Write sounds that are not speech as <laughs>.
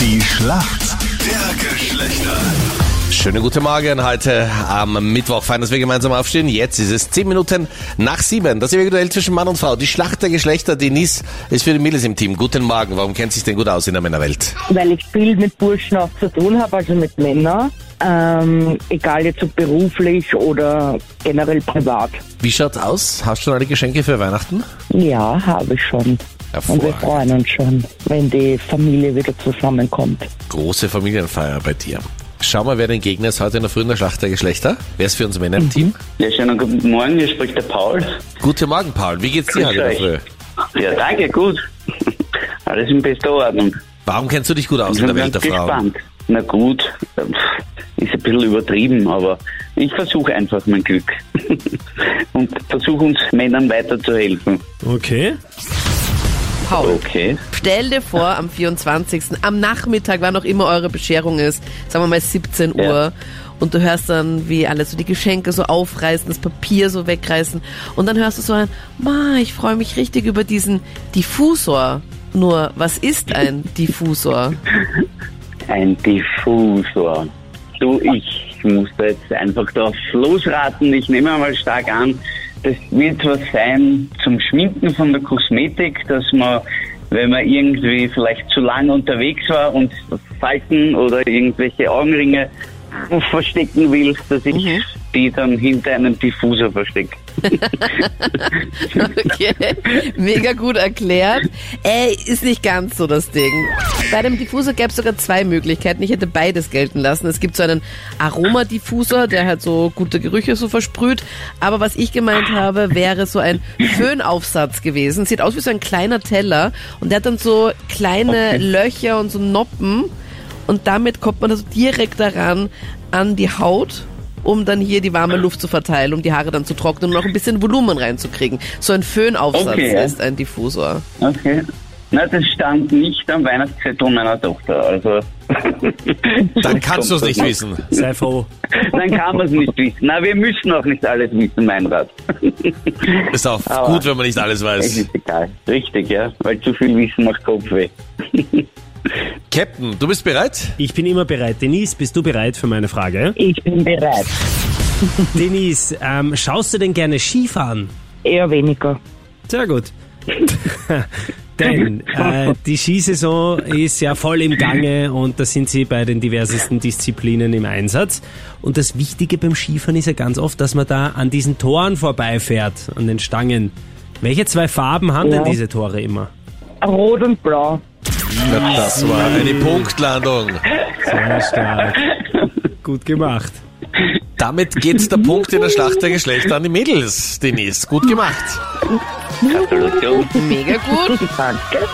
Die Schlacht der Geschlechter. Schönen guten Morgen heute am Mittwoch. Fein, dass wir gemeinsam aufstehen. Jetzt ist es 10 Minuten nach 7. Das ist individuell zwischen Mann und Frau. Die Schlacht der Geschlechter. Denise ist für die Mädels im Team. Guten Morgen. Warum kennt sich denn gut aus in der Männerwelt? weil ich viel mit Burschen auch zu tun habe, also mit Männern. Ähm, egal jetzt ob beruflich oder generell privat. Wie schaut's aus? Hast du schon alle Geschenke für Weihnachten? Ja, habe ich schon. Und wir freuen uns schon, wenn die Familie wieder zusammenkommt. Große Familienfeier bei dir. Schau mal, wer dein Gegner ist heute in der frühen der Schlacht der Geschlechter. Wer ist für uns Männer im Team? Ja, schönen guten Morgen, hier spricht der Paul. Guten Morgen, Paul. Wie geht's dir Grüß heute in der. Früh? Ja, danke, gut. <laughs> Alles in bester Ordnung. Warum kennst du dich gut aus Ich in der bin Welt der Frauen? gespannt. Na gut, pf, ist ein bisschen übertrieben, aber ich versuche einfach mein Glück. <laughs> Und versuche uns Männern weiterzuhelfen. Okay. Paul, Okay. stell dir vor, am 24. am Nachmittag, wann auch immer eure Bescherung ist, sagen wir mal 17 Uhr, Ja. und du hörst dann, wie alle so die Geschenke so aufreißen, das Papier so wegreißen, und dann hörst du so ein, Ma, ich freue mich richtig über diesen Diffusor. Nur, was ist ein <laughs> Diffusor? Ein Diffusor. Du, ich muss da jetzt einfach drauf losraten. Ich nehme mal stark an, das wird was sein zum Schminken von der Kosmetik, dass man, wenn man irgendwie vielleicht zu lange unterwegs war und Falten oder irgendwelche Augenringe <laughs> verstecken will, dass ich die dann hinter einem Diffusor verstecke. <laughs> Okay, mega gut erklärt. Ey, ist nicht ganz so das Ding. Bei dem Diffusor gäbe es sogar zwei Möglichkeiten. Ich hätte beides gelten lassen. Es gibt so einen Aromadiffusor, der halt so gute Gerüche so versprüht. Aber was ich gemeint habe, wäre so ein Föhnaufsatz gewesen. Sieht aus wie so ein kleiner Teller und der hat dann so kleine Okay. Löcher und so Noppen. Und damit kommt man also direkt daran an die Haut um dann hier die warme Luft zu verteilen, um die Haare dann zu trocknen und noch ein bisschen Volumen reinzukriegen. So ein Föhnaufsatz Okay, ist ein Diffusor. Okay. Na, das stand nicht am Weihnachtszettel meiner Tochter. Also <laughs> Dann kannst du es nicht wissen. Sei froh. Dann kann man es nicht wissen. Na, wir müssen auch nicht alles wissen, mein Rat. <laughs> Ist auch Aber- gut, wenn man nicht alles Es weiß. ist egal. Richtig, ja. Weil zu viel Wissen macht Kopfweh. <laughs> Captain, du bist bereit? Ich bin immer bereit. Denise, bist du bereit für meine Frage? Ich bin bereit. Denise, ähm, schaust du denn gerne Skifahren? Eher weniger. Sehr gut. Denn <laughs> äh, die Skisaison ist ja voll im Gange und da sind sie bei den diversesten Disziplinen im Einsatz. Und das Wichtige beim Skifahren ist ja ganz oft, dass man da an diesen Toren vorbeifährt, an den Stangen. Welche zwei Farben haben Ja. denn diese Tore immer? Rot und blau. Na, das war eine Punktlandung. Sehr stark. Gut gemacht. Damit geht der Punkt in der Schlacht der Geschlechter an die Mädels, Denise. Gut gemacht. Gratulation. Mega gut. Danke.